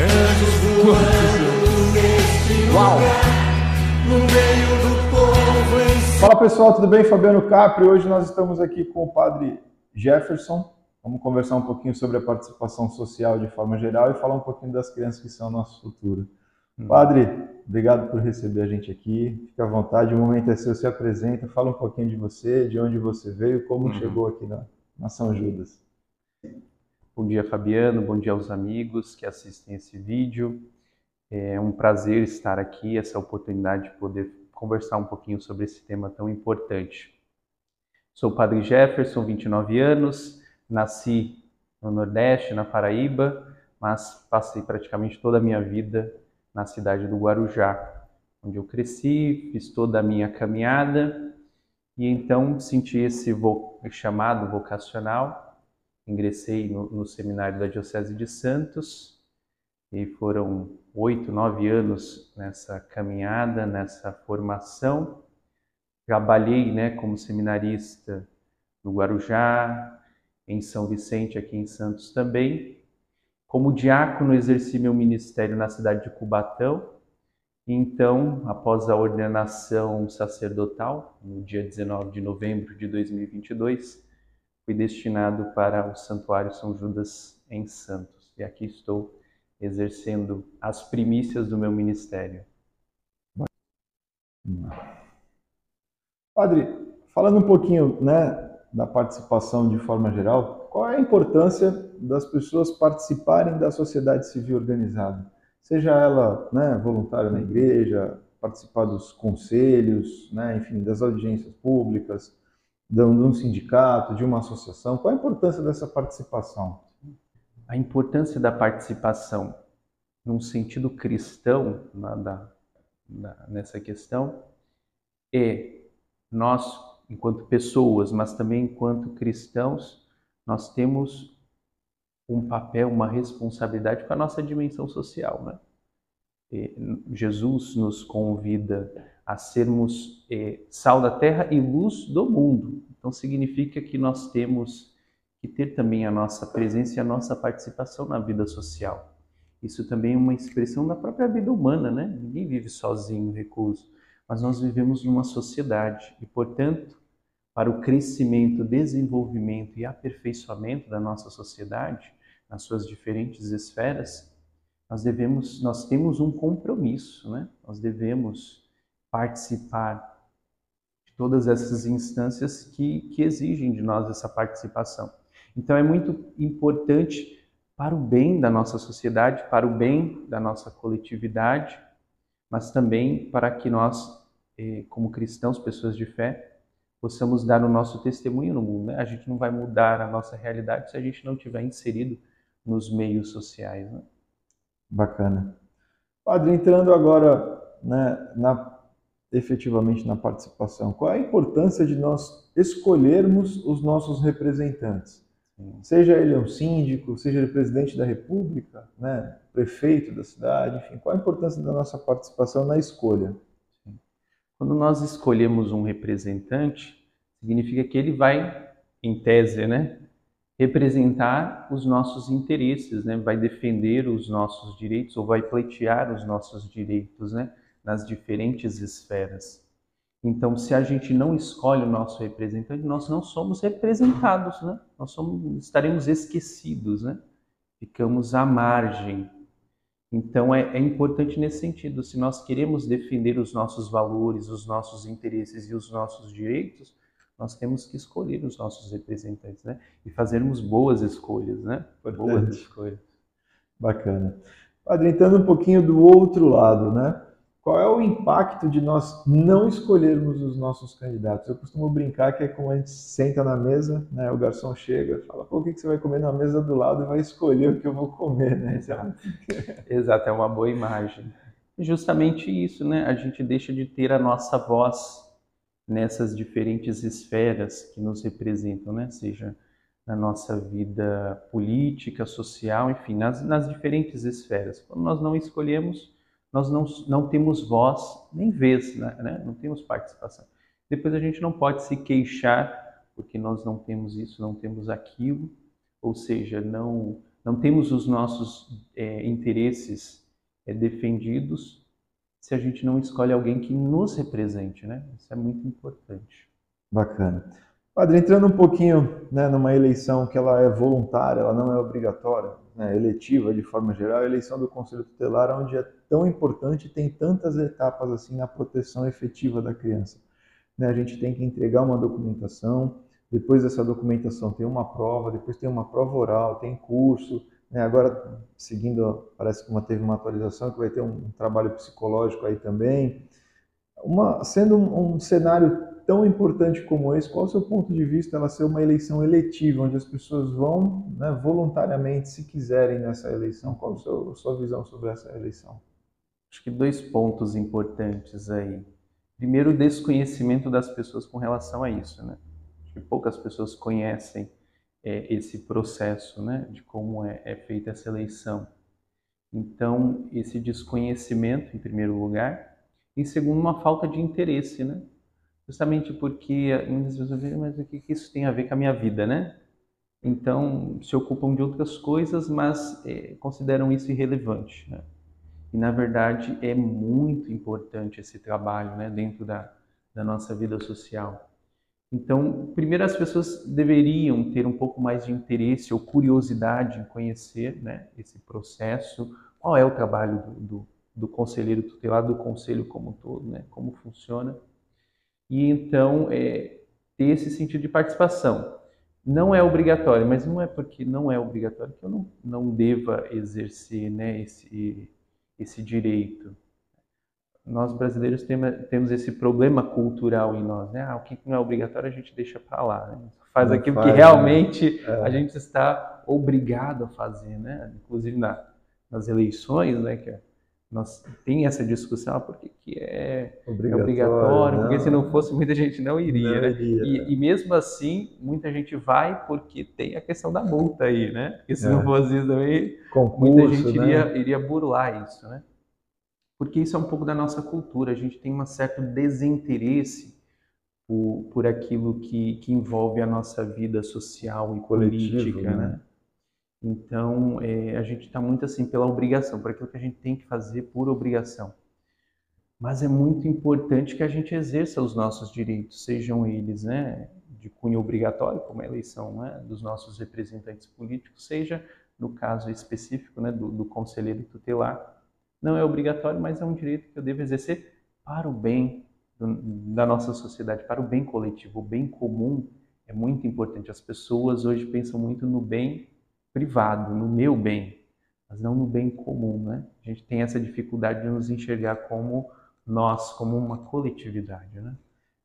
Anjos voando neste Uau. lugar, no meio do povo em Fala pessoal, tudo bem? Fabiano Capri. Hoje nós estamos aqui com o padre Jefferson. Vamos conversar um pouquinho sobre a participação social de forma geral e falar um pouquinho das crianças que são o nosso futuro. Padre, obrigado por receber a gente aqui. Fique à vontade, o momento é seu, se apresenta, fala um pouquinho de você, de onde você veio, como Uhum. chegou aqui na, na São Judas. Bom dia, Fabiano. Bom dia aos amigos que assistem esse vídeo. É um prazer estar aqui, essa oportunidade de poder conversar um pouquinho sobre esse tema tão importante. Sou o Padre Jefferson, 29 anos, nasci no Nordeste, na Paraíba, mas passei praticamente toda a minha vida na cidade do Guarujá, onde eu cresci, fiz toda a minha caminhada e então senti esse vo chamado vocacional ingressei no, no, seminário da Diocese de Santos e foram oito, nove anos nessa caminhada, nessa formação. Trabalhei né, como seminarista no Guarujá, em São Vicente, aqui em Santos também. Como diácono, exerci meu ministério na cidade de Cubatão. Então, após a ordenação sacerdotal, no dia 19 de novembro de 2022, fui destinado para o Santuário São Judas em Santos. E aqui estou exercendo as primícias do meu ministério. Padre, falando um pouquinho né, da participação de forma geral, qual é a importância das pessoas participarem da sociedade civil organizada? Seja ela né, voluntária na igreja, participar dos conselhos, né, enfim, das audiências públicas, de um sindicato, de uma associação? Qual a importância dessa participação? A importância da participação, num sentido cristão, na, da, na, nessa questão, é nós, enquanto pessoas, mas também enquanto cristãos, nós temos um papel, uma responsabilidade com a nossa dimensão social. Né? Jesus nos convida a sermos eh, sal da terra e luz do mundo. Então significa que nós temos que ter também a nossa presença e a nossa participação na vida social. Isso também é uma expressão da própria vida humana, né? Ninguém vive sozinho, recluso, mas nós vivemos numa sociedade e, portanto, para o crescimento, desenvolvimento e aperfeiçoamento da nossa sociedade, nas suas diferentes esferas, nós devemos, nós temos um compromisso, né? Nós devemos participar de todas essas instâncias que, que exigem de nós essa participação. Então é muito importante para o bem da nossa sociedade, para o bem da nossa coletividade, mas também para que nós, como cristãos, pessoas de fé, possamos dar o nosso testemunho no mundo. Né? A gente não vai mudar a nossa realidade se a gente não tiver inserido nos meios sociais. Né? Bacana. Padre, entrando agora né, na efetivamente na participação? Qual a importância de nós escolhermos os nossos representantes? Sim. Seja ele um síndico, seja ele presidente da república, né, prefeito da cidade, enfim, qual a importância da nossa participação na escolha? Sim. Quando nós escolhemos um representante, significa que ele vai, em tese, né, representar os nossos interesses, né, vai defender os nossos direitos ou vai pleitear os nossos direitos, né, nas diferentes esferas. Então, se a gente não escolhe o nosso representante, nós não somos representados, né? Nós somos, estaremos esquecidos, né? Ficamos à margem. Então, é, é importante nesse sentido. Se nós queremos defender os nossos valores, os nossos interesses e os nossos direitos, nós temos que escolher os nossos representantes, né? E fazermos boas escolhas, né? Importante. Boas escolhas. Bacana. Padre, entrando um pouquinho do outro lado, né? Qual é o impacto de nós não escolhermos os nossos candidatos? Eu costumo brincar que é como a gente senta na mesa, né? O garçom chega, fala, pô, o que você vai comer na mesa do lado e vai escolher o que eu vou comer, né? Exato, Exato é uma boa imagem. Justamente isso, né? A gente deixa de ter a nossa voz nessas diferentes esferas que nos representam, né? Seja na nossa vida política, social, enfim, nas, nas diferentes esferas. Quando nós não escolhemos, nós não, não temos voz nem vez, né? não temos participação. Depois a gente não pode se queixar porque nós não temos isso, não temos aquilo, ou seja, não, não temos os nossos é, interesses é, defendidos se a gente não escolhe alguém que nos represente, né? Isso é muito importante. Bacana. Padre, entrando um pouquinho né, numa eleição que ela é voluntária, ela não é obrigatória, né, eletiva de forma geral, a eleição do Conselho Tutelar, onde é tão importante tem tantas etapas assim na proteção efetiva da criança. Né, a gente tem que entregar uma documentação, depois dessa documentação tem uma prova, depois tem uma prova oral, tem curso, né, agora seguindo, parece que uma, teve uma atualização que vai ter um, um trabalho psicológico aí também. Uma, sendo um, um cenário tão importante como esse, qual o seu ponto de vista ela ser uma eleição eletiva, onde as pessoas vão né, voluntariamente, se quiserem, nessa eleição? Qual a sua, a sua visão sobre essa eleição? Acho que dois pontos importantes aí. Primeiro, o desconhecimento das pessoas com relação a isso, né? Acho que poucas pessoas conhecem é, esse processo, né, de como é, é feita essa eleição. Então, esse desconhecimento, em primeiro lugar, em segundo, uma falta de interesse, né? Justamente porque muitas vezes eu mas o que isso tem a ver com a minha vida, né? Então, se ocupam de outras coisas, mas é, consideram isso irrelevante, né? E, na verdade, é muito importante esse trabalho né, dentro da, da nossa vida social. Então, primeiro as pessoas deveriam ter um pouco mais de interesse ou curiosidade em conhecer né, esse processo, qual é o trabalho do, do, do conselheiro tutelar, do conselho como um todo, né, como funciona e então é, ter esse sentido de participação. Não é obrigatório, mas não é porque não é obrigatório que eu não, não deva exercer né, esse, esse direito. Nós brasileiros temos esse problema cultural em nós, né? Ah, o que não é obrigatório a gente deixa para lá, né? faz não aquilo faz, que realmente né? é. a gente está obrigado a fazer, né? Inclusive na, nas eleições, né? Que é nós tem essa discussão ah, porque que é obrigatório, é obrigatório porque se não fosse muita gente não iria, não né? iria e, né? e, mesmo assim muita gente vai porque tem a questão da multa aí, né? Porque se é. não fosse isso também Concurso, muita gente né? iria, iria burlar isso, né? Porque isso é um pouco da nossa cultura, a gente tem um certo desinteresse por, por aquilo que, que envolve a nossa vida social e política, né? né? Então, é, a gente está muito assim pela obrigação, por aquilo que a gente tem que fazer por obrigação. Mas é muito importante que a gente exerça os nossos direitos, sejam eles né, de cunho obrigatório, como a eleição né, dos nossos representantes políticos, seja no caso específico né, do, do conselheiro tutelar. Não é obrigatório, mas é um direito que eu devo exercer para o bem do, da nossa sociedade, para o bem coletivo, o bem comum é muito importante. As pessoas hoje pensam muito no bem privado, no meu bem, mas não no bem comum, né? A gente tem essa dificuldade de nos enxergar como nós, como uma coletividade, né?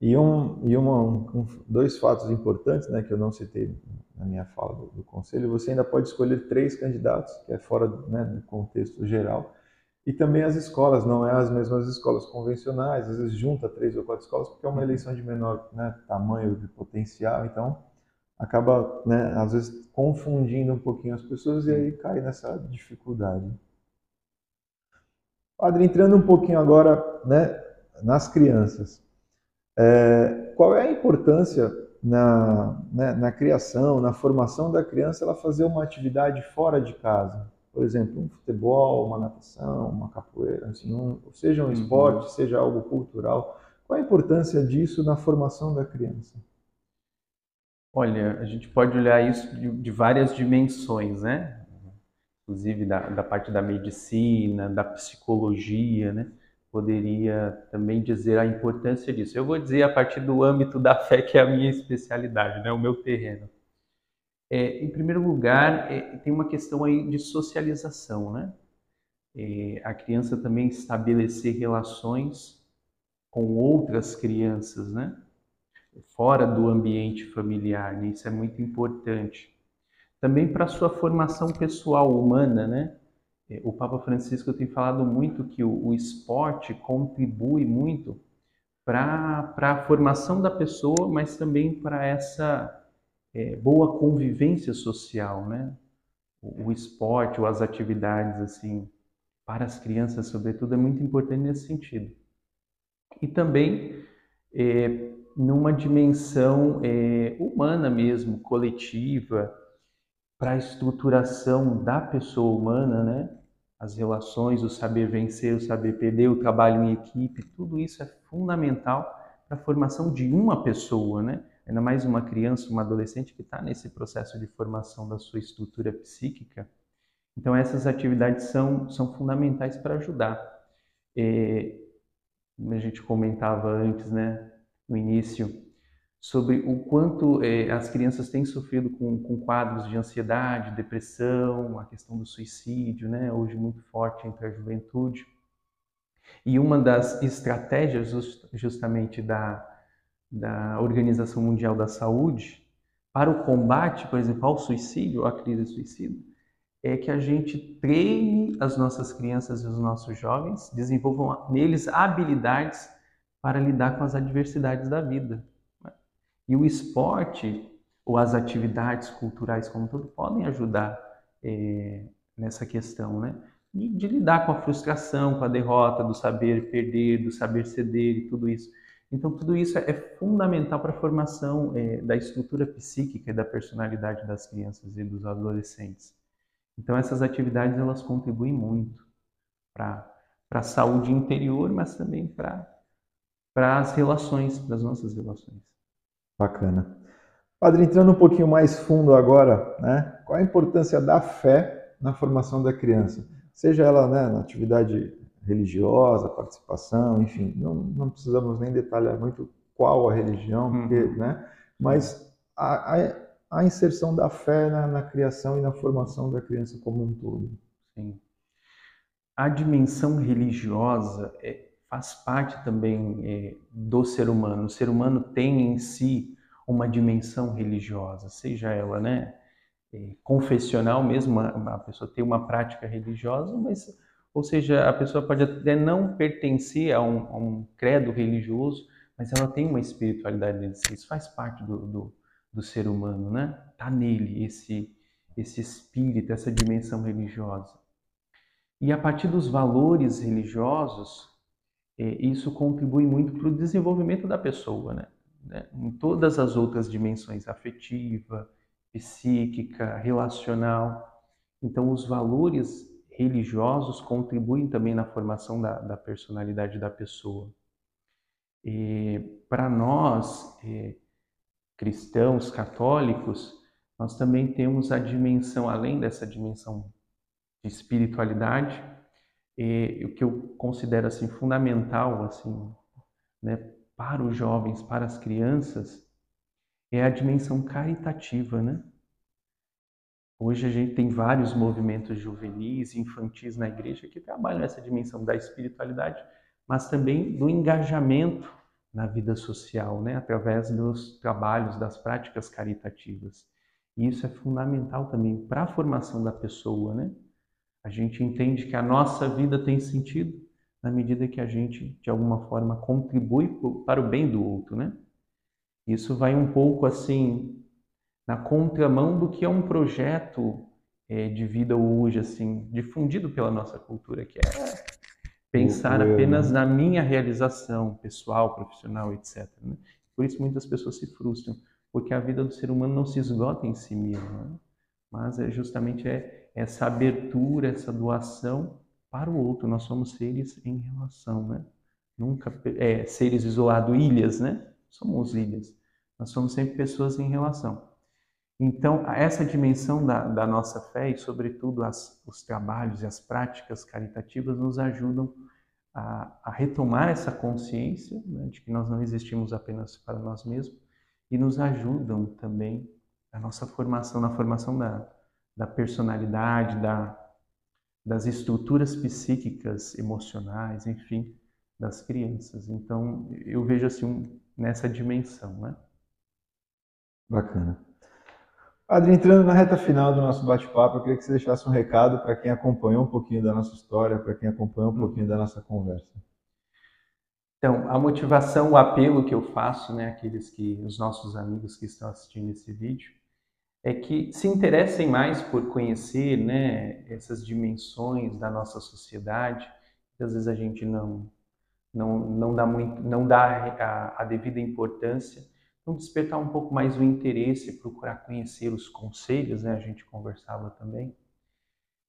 E, um, e uma, um, dois fatos importantes, né, que eu não citei na minha fala do, do, conselho, você ainda pode escolher três candidatos, que é fora né, do contexto geral, e também as escolas, não é as mesmas escolas convencionais, às vezes junta três ou quatro escolas, porque é uma eleição de menor né, tamanho de potencial, então acaba, né, às vezes, confundindo um pouquinho as pessoas e aí cai nessa dificuldade. Padre, entrando um pouquinho agora né, nas crianças, é, qual é a importância na, né, na criação, na formação da criança, ela fazer uma atividade fora de casa? Por exemplo, um futebol, uma natação, uma capoeira, assim, um, seja um uhum. esporte, seja algo cultural. Qual a importância disso na formação da criança? Olha, a gente pode olhar isso de, de várias dimensões, né? Inclusive da, da, parte da medicina, da psicologia, né? Poderia também dizer a importância disso. Eu vou dizer a partir do âmbito da fé, que é a minha especialidade, né? O meu terreno. É, em primeiro lugar, é, tem uma questão aí de socialização, né? É, a criança também estabelecer relações com outras crianças, né? Fora do ambiente familiar, né? isso é muito importante. Também para a sua formação pessoal humana, né? É, o Papa Francisco tem falado muito que o, o esporte contribui muito para a formação da pessoa, mas também para essa é, boa convivência social, né? O, o esporte ou as atividades assim para as crianças, sobretudo, é muito importante nesse sentido. E também é, numa dimensão é, humana mesmo, coletiva, para a estruturação da pessoa humana, né? As relações, o saber vencer, o saber perder, o trabalho em equipe, tudo isso é fundamental para a formação de uma pessoa, né? Ainda mais uma criança, uma adolescente que está nesse processo de formação da sua estrutura psíquica. Então essas atividades são, são fundamentais para ajudar. É, a gente comentava antes, né, no início, sobre o quanto é, as crianças têm sofrido com, com, quadros de ansiedade, depressão, a questão do suicídio, né, hoje muito forte entre a juventude. E uma das estratégias justamente da, da Organização Mundial da Saúde para o combate, por exemplo, ao suicídio, à crise suicida, é que a gente treine as nossas crianças e os nossos jovens, desenvolvam neles habilidades para lidar com as adversidades da vida. E o esporte ou as atividades culturais como todo podem ajudar é, nessa questão, né? De, de, lidar com a frustração, com a derrota, do saber perder, do saber ceder e tudo isso. Então, tudo isso é, é fundamental para a formação é, da estrutura psíquica e da personalidade das crianças e dos adolescentes. Então, essas atividades elas contribuem muito para a saúde interior, mas também para as relações, para as nossas relações. Bacana. Padre, entrando um pouquinho mais fundo agora, né? qual a importância da fé na formação da criança? Seja ela né, na atividade religiosa, participação, enfim, não, não precisamos nem detalhar muito qual a religião, porque, uhum. né? mas a, a, a, inserção da fé na, na criação e na formação da criança como um todo. Sim. A dimensão religiosa é, faz parte também é, do ser humano. O ser humano tem em si uma dimensão religiosa, seja ela, né, é, confessional mesmo, a pessoa tem uma prática religiosa, mas, ou seja, a pessoa pode até não pertencer a um, a um credo religioso, mas ela tem uma espiritualidade dentro de si. Isso faz parte do, do, do ser humano, né? Tá nele esse esse espírito, essa dimensão religiosa. E a partir dos valores religiosos, isso contribui muito para o desenvolvimento da pessoa, né? né? Em todas as outras dimensões, afetiva, psíquica, relacional. Então, os valores religiosos contribuem também na formação da, da personalidade da pessoa. Para nós, é, cristãos, católicos, nós também temos a dimensão, além dessa dimensão de espiritualidade, o que eu considero assim fundamental assim, né, para os jovens, para as crianças, é a dimensão caritativa, né? Hoje a gente tem vários movimentos juvenis e infantis na igreja que trabalham essa dimensão da espiritualidade, mas também do engajamento na vida social, né, através dos trabalhos, das práticas caritativas. E isso é fundamental também para a formação da pessoa, né? A gente entende que a nossa vida tem sentido na medida que a gente, de alguma forma, contribui para o bem do outro, né? Isso vai um pouco assim na contramão do que é um projeto é, de vida hoje, assim, difundido pela nossa cultura, que é pensar apenas na minha realização pessoal, profissional, etc. Né? Por isso muitas pessoas se frustram, porque a vida do ser humano não se esgota em si mesmo, né? mas é justamente é essa abertura, essa doação para o outro. Nós somos seres em relação, né? Nunca é, seres isolados, ilhas, né? Somos ilhas. Nós somos sempre pessoas em relação. Então, essa dimensão da, da nossa fé e, sobretudo, as, os trabalhos e as práticas caritativas nos ajudam a, a retomar essa consciência né, de que nós não existimos apenas para nós mesmos e nos ajudam também na nossa formação, na formação da, da personalidade, da, das estruturas psíquicas, emocionais, enfim, das crianças. Então, eu vejo assim um, nessa dimensão, né? Bacana. Padre, entrando na reta final do nosso bate-papo, eu queria que você deixasse um recado para quem acompanhou um pouquinho da nossa história, para quem acompanhou um uhum. pouquinho da nossa conversa. Então, a motivação, o apelo que eu faço, né, aqueles que, os nossos amigos que estão assistindo esse vídeo, é que se interessem mais por conhecer né, essas dimensões da nossa sociedade, que às vezes a gente não, não, não dá, muito, não dá a, a devida importância. Então, despertar um pouco mais o interesse, procurar conhecer os conselhos, né? A gente conversava também.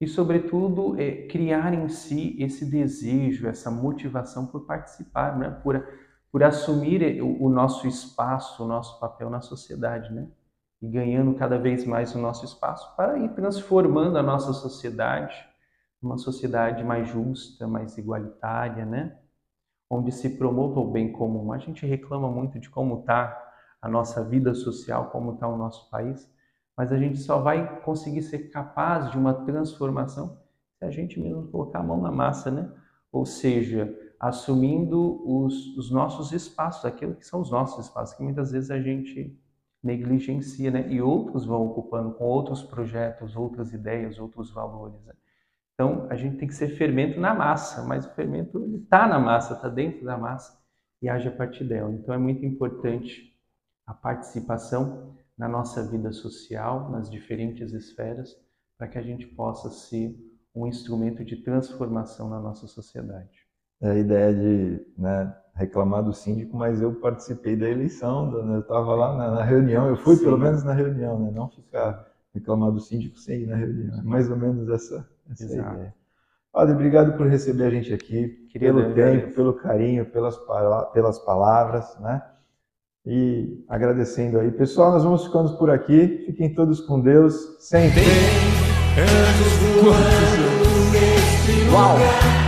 E, sobretudo, é, criar em si esse desejo, essa motivação por participar, né? por, por assumir o, o nosso espaço, o nosso papel na sociedade, né? E ganhando cada vez mais o nosso espaço para ir transformando a nossa sociedade, uma sociedade mais justa, mais igualitária, né? Onde se promova o bem comum. A gente reclama muito de como está a nossa vida social, como está o nosso país, mas a gente só vai conseguir ser capaz de uma transformação se a gente mesmo colocar a mão na massa, né? Ou seja, assumindo os, os nossos espaços, aquilo que são os nossos espaços, que muitas vezes a gente negligencia, né? E outros vão ocupando com outros projetos, outras ideias, outros valores. Né? Então, a gente tem que ser fermento na massa, mas o fermento está na massa, está dentro da massa e age a partir dela. Então, é muito importante a participação na nossa vida social, nas diferentes esferas, para que a gente possa ser um instrumento de transformação na nossa sociedade. É a ideia de né, reclamar do síndico, mas eu participei da eleição, né, eu estava lá na, na, reunião, eu fui Sim. pelo menos na reunião, né, não ficar reclamar do síndico sem ir na reunião. É mais ou menos essa, essa ideia. Padre, obrigado por receber a gente aqui, Querido, pelo tempo, pelo carinho, pelas, pelas palavras, né? e agradecendo aí. Pessoal, nós vamos ficando por aqui. Fiquem todos com Deus. Sempre. Uau!